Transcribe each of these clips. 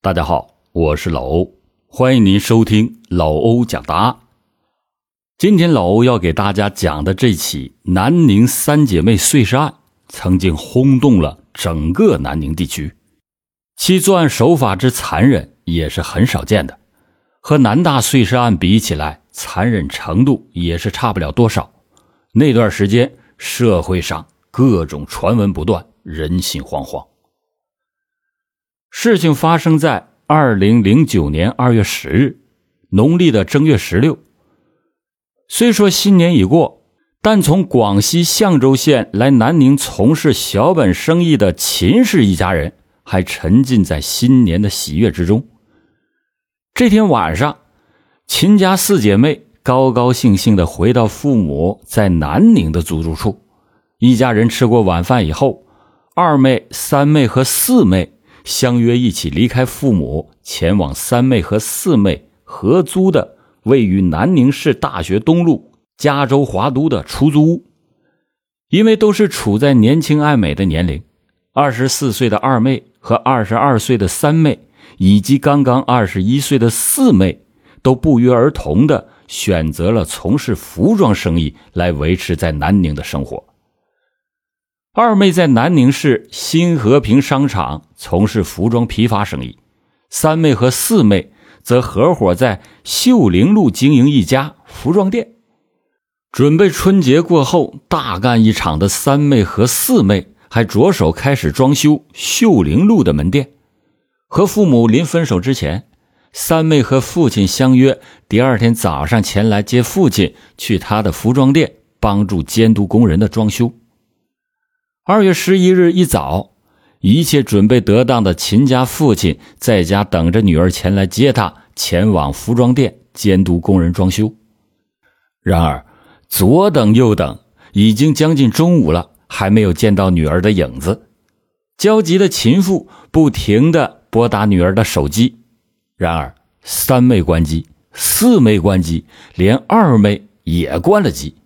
大家好，我是老欧，欢迎您收听老欧讲答案。今天老欧要给大家讲的这起南宁三姐妹碎尸案，曾经轰动了整个南宁地区，其作案手法之残忍也是很少见的，和南大碎尸案比起来，残忍程度也是差不了多少。那段时间，社会上各种传闻不断，人心惶惶。事情发生在二零零九年二月十日，农历的正月十六。虽说新年已过，但从广西象州县来南宁从事小本生意的秦氏一家人还沉浸在新年的喜悦之中。这天晚上，秦家四姐妹高高兴兴的回到父母在南宁的租住处。一家人吃过晚饭以后，二妹、三妹和四妹。相约一起离开父母，前往三妹和四妹合租的位于南宁市大学东路加州华都的出租屋。因为都是处在年轻爱美的年龄，二十四岁的二妹和二十二岁的三妹，以及刚刚二十一岁的四妹，都不约而同的选择了从事服装生意来维持在南宁的生活。二妹在南宁市新和平商场从事服装批发生意，三妹和四妹则合伙在秀陵路经营一家服装店。准备春节过后大干一场的三妹和四妹，还着手开始装修秀陵路的门店。和父母临分手之前，三妹和父亲相约第二天早上前来接父亲去他的服装店，帮助监督工人的装修。二月十一日一早，一切准备得当的秦家父亲在家等着女儿前来接他，前往服装店监督工人装修。然而，左等右等，已经将近中午了，还没有见到女儿的影子。焦急的秦父不停的拨打女儿的手机，然而三妹关机，四妹关机，连二妹也关了机。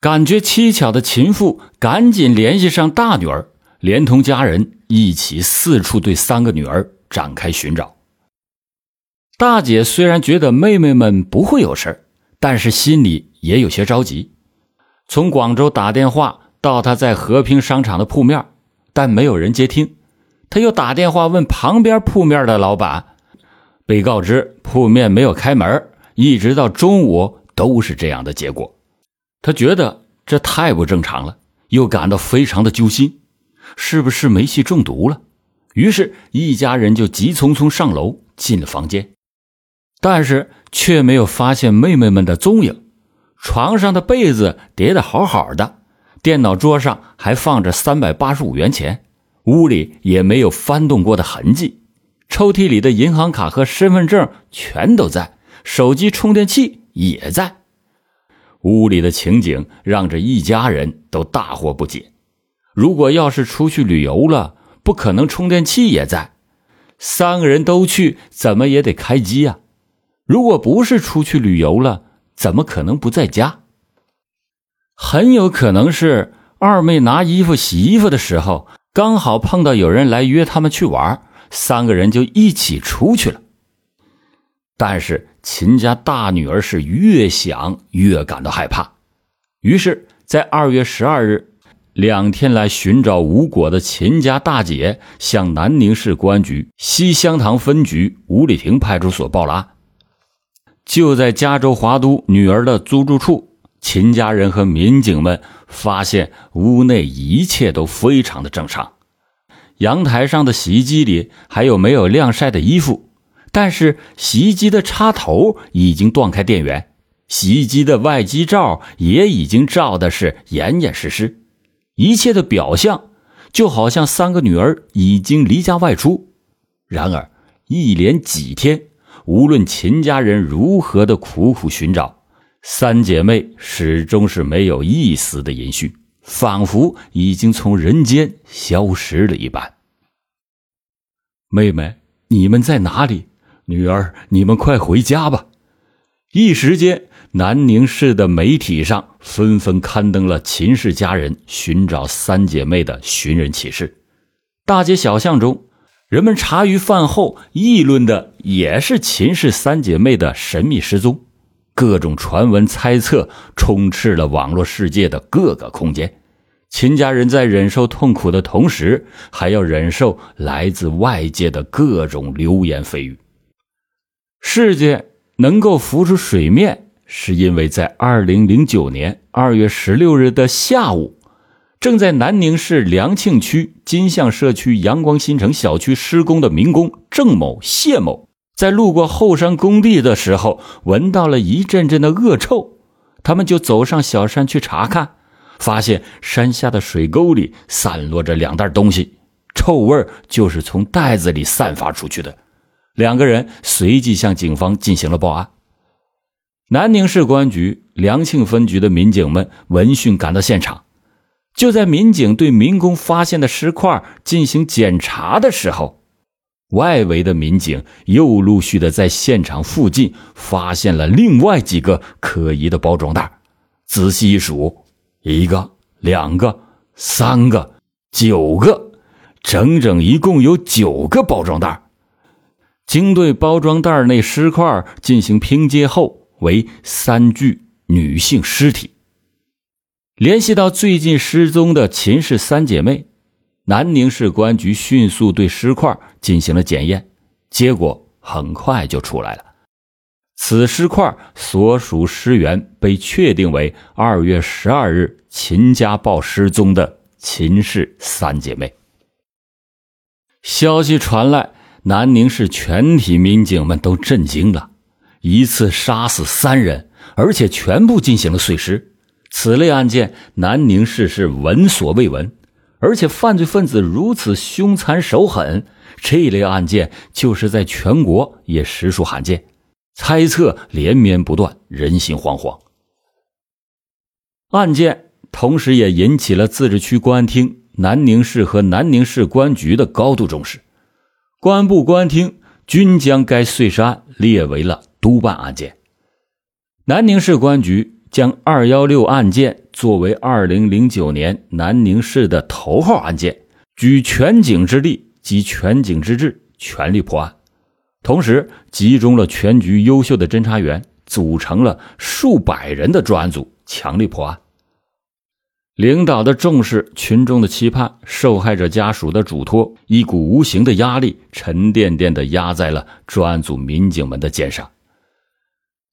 感觉蹊跷的秦父赶紧联系上大女儿，连同家人一起四处对三个女儿展开寻找。大姐虽然觉得妹妹们不会有事但是心里也有些着急。从广州打电话到她在和平商场的铺面，但没有人接听。她又打电话问旁边铺面的老板，被告知铺面没有开门，一直到中午都是这样的结果。他觉得这太不正常了，又感到非常的揪心，是不是煤气中毒了？于是，一家人就急匆匆上楼进了房间，但是却没有发现妹妹们的踪影。床上的被子叠得好好的，电脑桌上还放着三百八十五元钱，屋里也没有翻动过的痕迹，抽屉里的银行卡和身份证全都在，手机充电器也在。屋里的情景让这一家人都大惑不解。如果要是出去旅游了，不可能充电器也在。三个人都去，怎么也得开机呀。如果不是出去旅游了，怎么可能不在家？很有可能是二妹拿衣服、洗衣服的时候，刚好碰到有人来约他们去玩，三个人就一起出去了。但是秦家大女儿是越想越感到害怕，于是，在二月十二日，两天来寻找无果的秦家大姐向南宁市公安局西乡塘分局五里亭派出所报了案。就在加州华都女儿的租住处，秦家人和民警们发现屋内一切都非常的正常，阳台上的洗衣机里还有没有晾晒的衣服。但是洗衣机的插头已经断开电源，洗衣机的外机罩也已经罩的是严严实实，一切的表象就好像三个女儿已经离家外出。然而，一连几天，无论秦家人如何的苦苦寻找，三姐妹始终是没有一丝的音讯，仿佛已经从人间消失了一般。妹妹，你们在哪里？女儿，你们快回家吧！一时间，南宁市的媒体上纷纷刊登了秦氏家人寻找三姐妹的寻人启事。大街小巷中，人们茶余饭后议论的也是秦氏三姐妹的神秘失踪，各种传闻猜测充斥了网络世界的各个空间。秦家人在忍受痛苦的同时，还要忍受来自外界的各种流言蜚语。事件能够浮出水面，是因为在二零零九年二月十六日的下午，正在南宁市良庆区金象社区阳光新城小区施工的民工郑某、谢某，在路过后山工地的时候，闻到了一阵阵的恶臭，他们就走上小山去查看。发现山下的水沟里散落着两袋东西，臭味就是从袋子里散发出去的。两个人随即向警方进行了报案。南宁市公安局良庆分局的民警们闻讯赶到现场，就在民警对民工发现的尸块进行检查的时候，外围的民警又陆续的在现场附近发现了另外几个可疑的包装袋。仔细一数。一个、两个、三个、九个，整整一共有九个包装袋。经对包装袋内尸块进行拼接后，为三具女性尸体。联系到最近失踪的秦氏三姐妹，南宁市公安局迅速对尸块进行了检验，结果很快就出来了。此尸块所属尸源被确定为二月十二日秦家暴失踪的秦氏三姐妹。消息传来，南宁市全体民警们都震惊了，一次杀死三人，而且全部进行了碎尸。此类案件，南宁市是闻所未闻，而且犯罪分子如此凶残手狠，这一类案件就是在全国也实属罕见。猜测连绵不断，人心惶惶。案件同时也引起了自治区公安厅、南宁市和南宁市公安局的高度重视，公安部、公安厅均将该碎尸案列为了督办案件。南宁市公安局将“二幺六”案件作为二零零九年南宁市的头号案件，举全警之力及全警之智，全力破案。同时，集中了全局优秀的侦查员，组成了数百人的专案组，强力破案。领导的重视，群众的期盼，受害者家属的嘱托，一股无形的压力沉甸甸地压在了专案组民警们的肩上。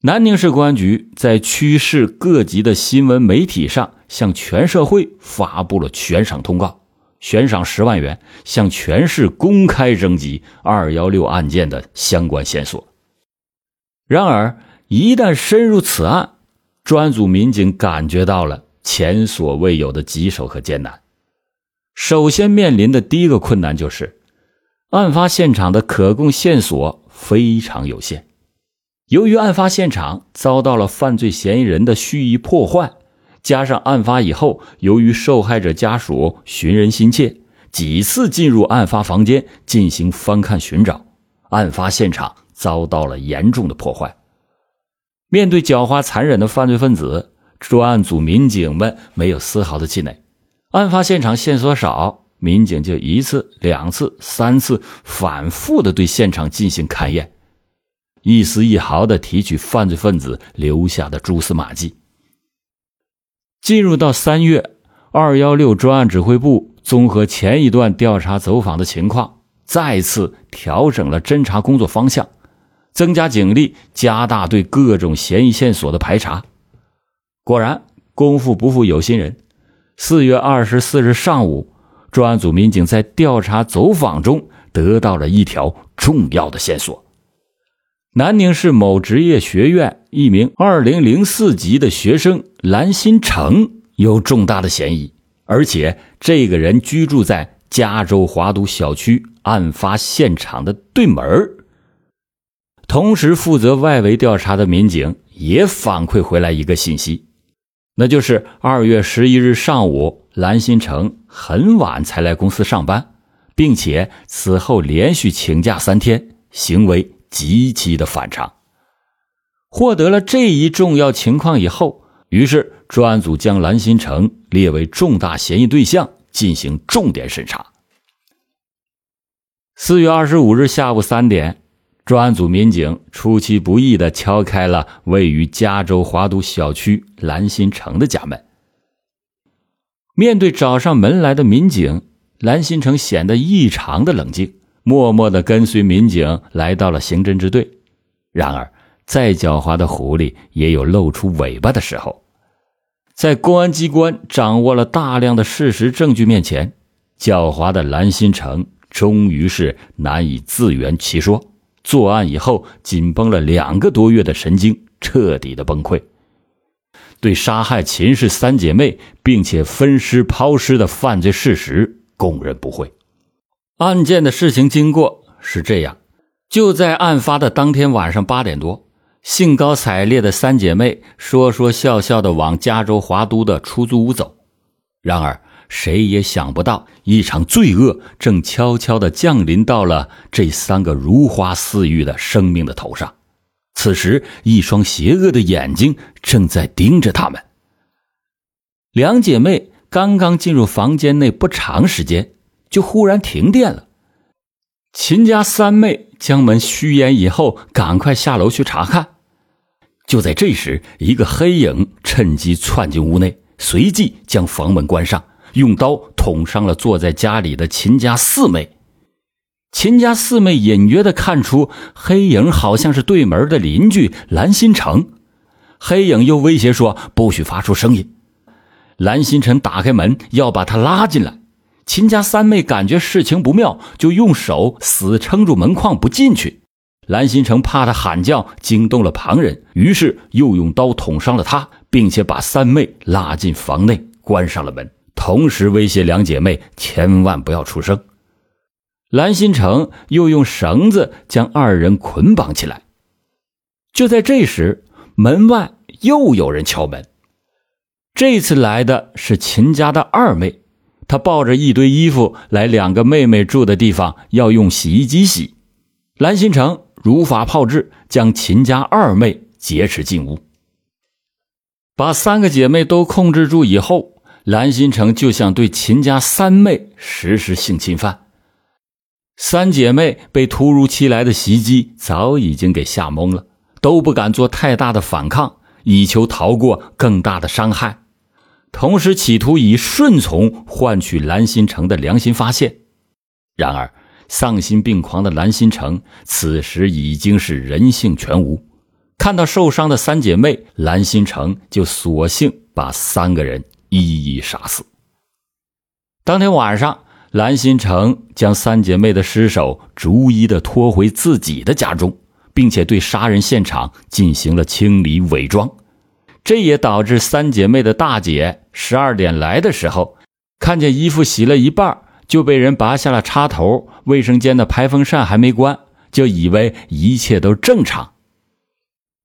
南宁市公安局在区市各级的新闻媒体上，向全社会发布了悬赏通告。悬赏十万元，向全市公开征集“二幺六”案件的相关线索。然而，一旦深入此案，专案组民警感觉到了前所未有的棘手和艰难。首先面临的第一个困难就是，案发现场的可供线索非常有限。由于案发现场遭到了犯罪嫌疑人的蓄意破坏。加上案发以后，由于受害者家属寻人心切，几次进入案发房间进行翻看寻找，案发现场遭到了严重的破坏。面对狡猾残忍的犯罪分子，专案组民警们没有丝毫的气馁。案发现场线索少，民警就一次、两次、三次反复的对现场进行勘验，一丝一毫的提取犯罪分子留下的蛛丝马迹。进入到三月，二幺六专案指挥部综合前一段调查走访的情况，再次调整了侦查工作方向，增加警力，加大对各种嫌疑线索的排查。果然，功夫不负有心人。四月二十四日上午，专案组民警在调查走访中得到了一条重要的线索：南宁市某职业学院一名二零零四级的学生。蓝新成有重大的嫌疑，而且这个人居住在加州华都小区案发现场的对门同时，负责外围调查的民警也反馈回来一个信息，那就是二月十一日上午，蓝新成很晚才来公司上班，并且此后连续请假三天，行为极其的反常。获得了这一重要情况以后。于是，专案组将蓝新成列为重大嫌疑对象，进行重点审查。四月二十五日下午三点，专案组民警出其不意地敲开了位于加州华都小区蓝心城的家门。面对找上门来的民警，蓝心城显得异常的冷静，默默地跟随民警来到了刑侦支队。然而，再狡猾的狐狸也有露出尾巴的时候。在公安机关掌握了大量的事实证据面前，狡猾的蓝心城终于是难以自圆其说。作案以后紧绷了两个多月的神经彻底的崩溃。对杀害秦氏三姐妹并且分尸抛尸的犯罪事实供认不讳。案件的事情经过是这样：就在案发的当天晚上八点多，兴高采烈的三姐妹说说笑笑的往加州华都的出租屋走。然而，谁也想不到，一场罪恶正悄悄地降临到了这三个如花似玉的生命的头上。此时，一双邪恶的眼睛正在盯着他们。两姐妹刚刚进入房间内不长时间，就忽然停电了。秦家三妹将门虚掩以后，赶快下楼去查看。就在这时，一个黑影趁机窜进屋内，随即将房门关上，用刀捅伤了坐在家里的秦家四妹。秦家四妹隐约的看出黑影好像是对门的邻居蓝心成，黑影又威胁说不许发出声音。蓝心成打开门要把他拉进来，秦家三妹感觉事情不妙，就用手死撑住门框不进去。蓝心成怕他喊叫惊动了旁人，于是又用刀捅伤了他，并且把三妹拉进房内关上了门，同时威胁两姐妹千万不要出声。蓝心成又用绳子将二人捆绑起来。就在这时，门外又有人敲门。这次来的是秦家的二妹，她抱着一堆衣服来两个妹妹住的地方，要用洗衣机洗。蓝心成如法炮制，将秦家二妹劫持进屋，把三个姐妹都控制住以后，蓝心成就想对秦家三妹实施性侵犯。三姐妹被突如其来的袭击早已经给吓懵了，都不敢做太大的反抗，以求逃过更大的伤害，同时企图以顺从换取蓝心城的良心发现。然而，丧心病狂的蓝心城此时已经是人性全无，看到受伤的三姐妹，蓝心城就索性把三个人一一杀死。当天晚上。蓝心城将三姐妹的尸首逐一的拖回自己的家中，并且对杀人现场进行了清理伪装，这也导致三姐妹的大姐十二点来的时候，看见衣服洗了一半就被人拔下了插头，卫生间的排风扇还没关，就以为一切都正常。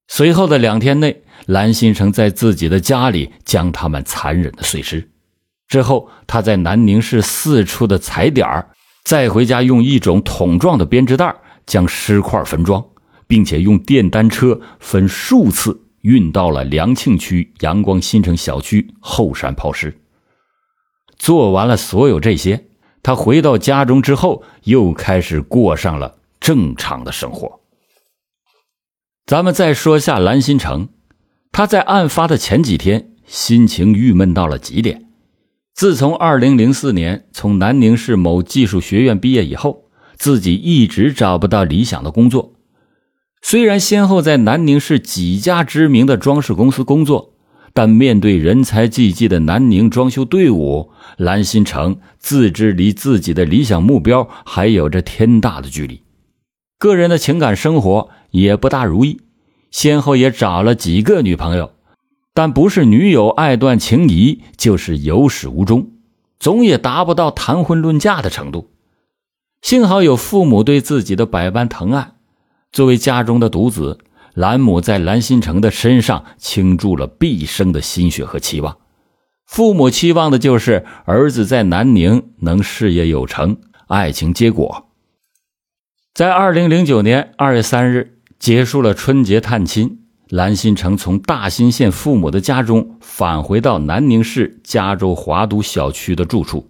随后的两天内，蓝心城在自己的家里将他们残忍的碎尸。之后，他在南宁市四处的踩点儿，再回家用一种桶状的编织袋将尸块分装，并且用电单车分数次运到了良庆区阳光新城小区后山抛尸。做完了所有这些，他回到家中之后，又开始过上了正常的生活。咱们再说下蓝心城，他在案发的前几天，心情郁闷到了极点。自从2004年从南宁市某技术学院毕业以后，自己一直找不到理想的工作。虽然先后在南宁市几家知名的装饰公司工作，但面对人才济济的南宁装修队伍，蓝心城自知离自己的理想目标还有着天大的距离。个人的情感生活也不大如意，先后也找了几个女朋友。但不是女友爱断情谊，就是有始无终，总也达不到谈婚论嫁的程度。幸好有父母对自己的百般疼爱，作为家中的独子，兰母在兰心城的身上倾注了毕生的心血和期望。父母期望的就是儿子在南宁能事业有成，爱情结果。在二零零九年二月三日，结束了春节探亲。蓝心城从大新县父母的家中返回到南宁市加州华都小区的住处，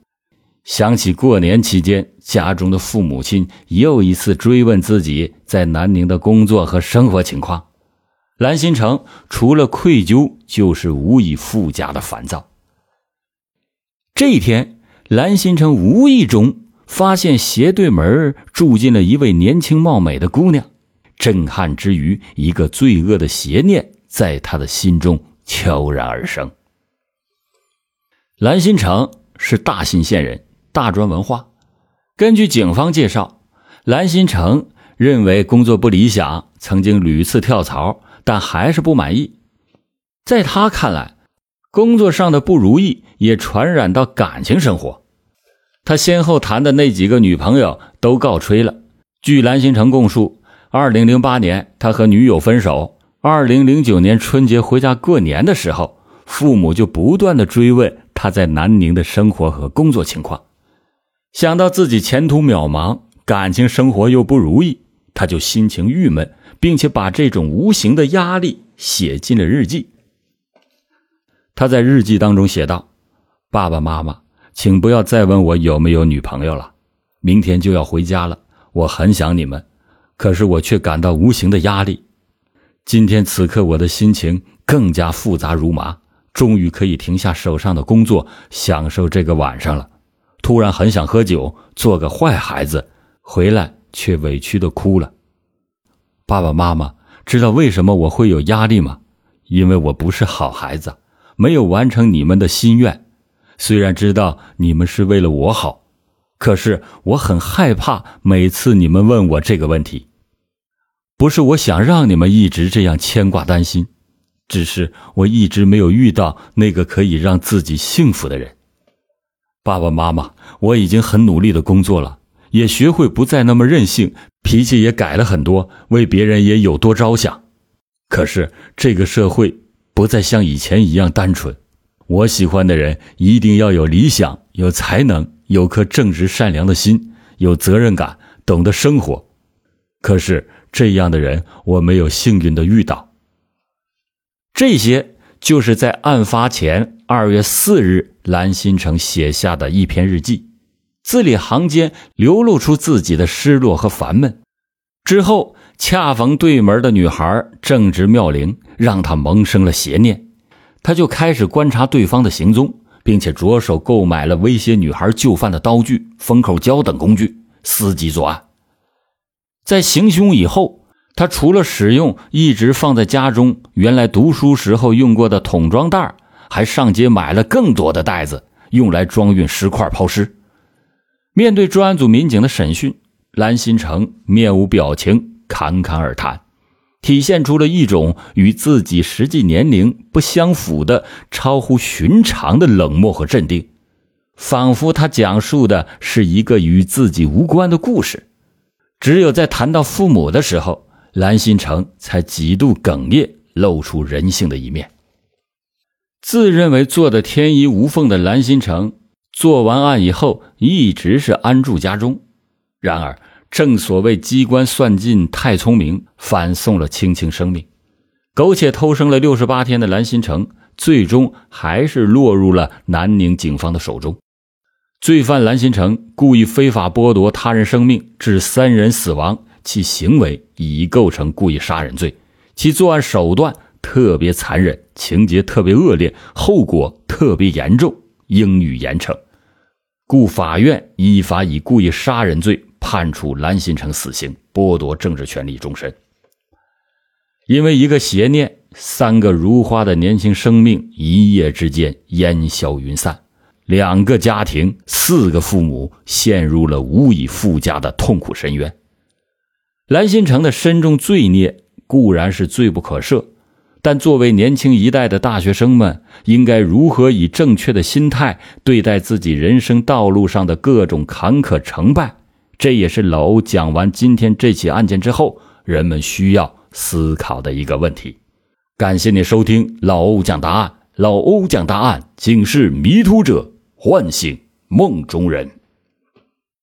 想起过年期间家中的父母亲又一次追问自己在南宁的工作和生活情况，蓝新成除了愧疚，就是无以复加的烦躁。这一天，蓝新成无意中发现斜对门住进了一位年轻貌美的姑娘，震撼之余，一个罪恶的邪念在他的心中悄然而生。蓝新成是大新县人，大专文化。根据警方介绍，蓝新成认为工作不理想，曾经屡次跳槽，但还是不满意。在他看来，工作上的不如意也传染到感情生活，他先后谈的那几个女朋友都告吹了。据蓝新成供述，二零零八年他和女友分手，二零零九年春节回家过年的时候，父母就不断的追问他在南宁的生活和工作情况。想到自己前途渺茫，感情生活又不如意，他就心情郁闷，并且把这种无形的压力写进了日记。他在日记当中写道：“爸爸妈妈，请不要再问我有没有女朋友了。明天就要回家了，我很想你们，可是我却感到无形的压力。今天此刻，我的心情更加复杂如麻。终于可以停下手上的工作，享受这个晚上了。突然很想喝酒，做个坏孩子，回来却委屈的哭了。爸爸妈妈，知道为什么我会有压力吗？因为我不是好孩子。”没有完成你们的心愿，虽然知道你们是为了我好，可是我很害怕每次你们问我这个问题。不是我想让你们一直这样牵挂担心，只是我一直没有遇到那个可以让自己幸福的人。爸爸妈妈，我已经很努力的工作了，也学会不再那么任性，脾气也改了很多，为别人也有多着想。可是这个社会。不再像以前一样单纯。我喜欢的人一定要有理想、有才能、有颗正直善良的心、有责任感、懂得生活。可是这样的人我没有幸运的遇到。这些就是在案发前二月四日，蓝新成写下的一篇日记，字里行间流露出自己的失落和烦闷。之后。恰逢对门的女孩正值妙龄，让他萌生了邪念，他就开始观察对方的行踪，并且着手购买了威胁女孩就范的刀具、封口胶等工具，伺机作案。在行凶以后，他除了使用一直放在家中原来读书时候用过的桶装袋，还上街买了更多的袋子，用来装运尸块抛尸。面对专案组民警的审讯，蓝新成面无表情。侃侃而谈，体现出了一种与自己实际年龄不相符的超乎寻常的冷漠和镇定，仿佛他讲述的是一个与自己无关的故事。只有在谈到父母的时候，蓝心成才几度哽咽，露出人性的一面。自认为做的天衣无缝的蓝心成，做完案以后一直是安住家中，然而。正所谓机关算尽太聪明，反送了青青生命。苟且偷生了六十八天的蓝新成，最终还是落入了南宁警方的手中。罪犯蓝新成故意非法剥夺他人生命，致三人死亡，其行为已构成故意杀人罪，其作案手段特别残忍，情节特别恶劣，后果特别严重，应予严惩。故法院依法以故意杀人罪。判处蓝新成死刑，剥夺政治权利终身。因为一个邪念，三个如花的年轻生命一夜之间烟消云散，两个家庭，四个父母陷入了无以复加的痛苦深渊。蓝新成的深重罪孽固然是罪不可赦，但作为年轻一代的大学生们，应该如何以正确的心态对待自己人生道路上的各种坎坷成败？这也是老欧讲完今天这起案件之后，人们需要思考的一个问题。感谢你收听老欧讲答案，老欧讲答案，警示迷途者，唤醒梦中人。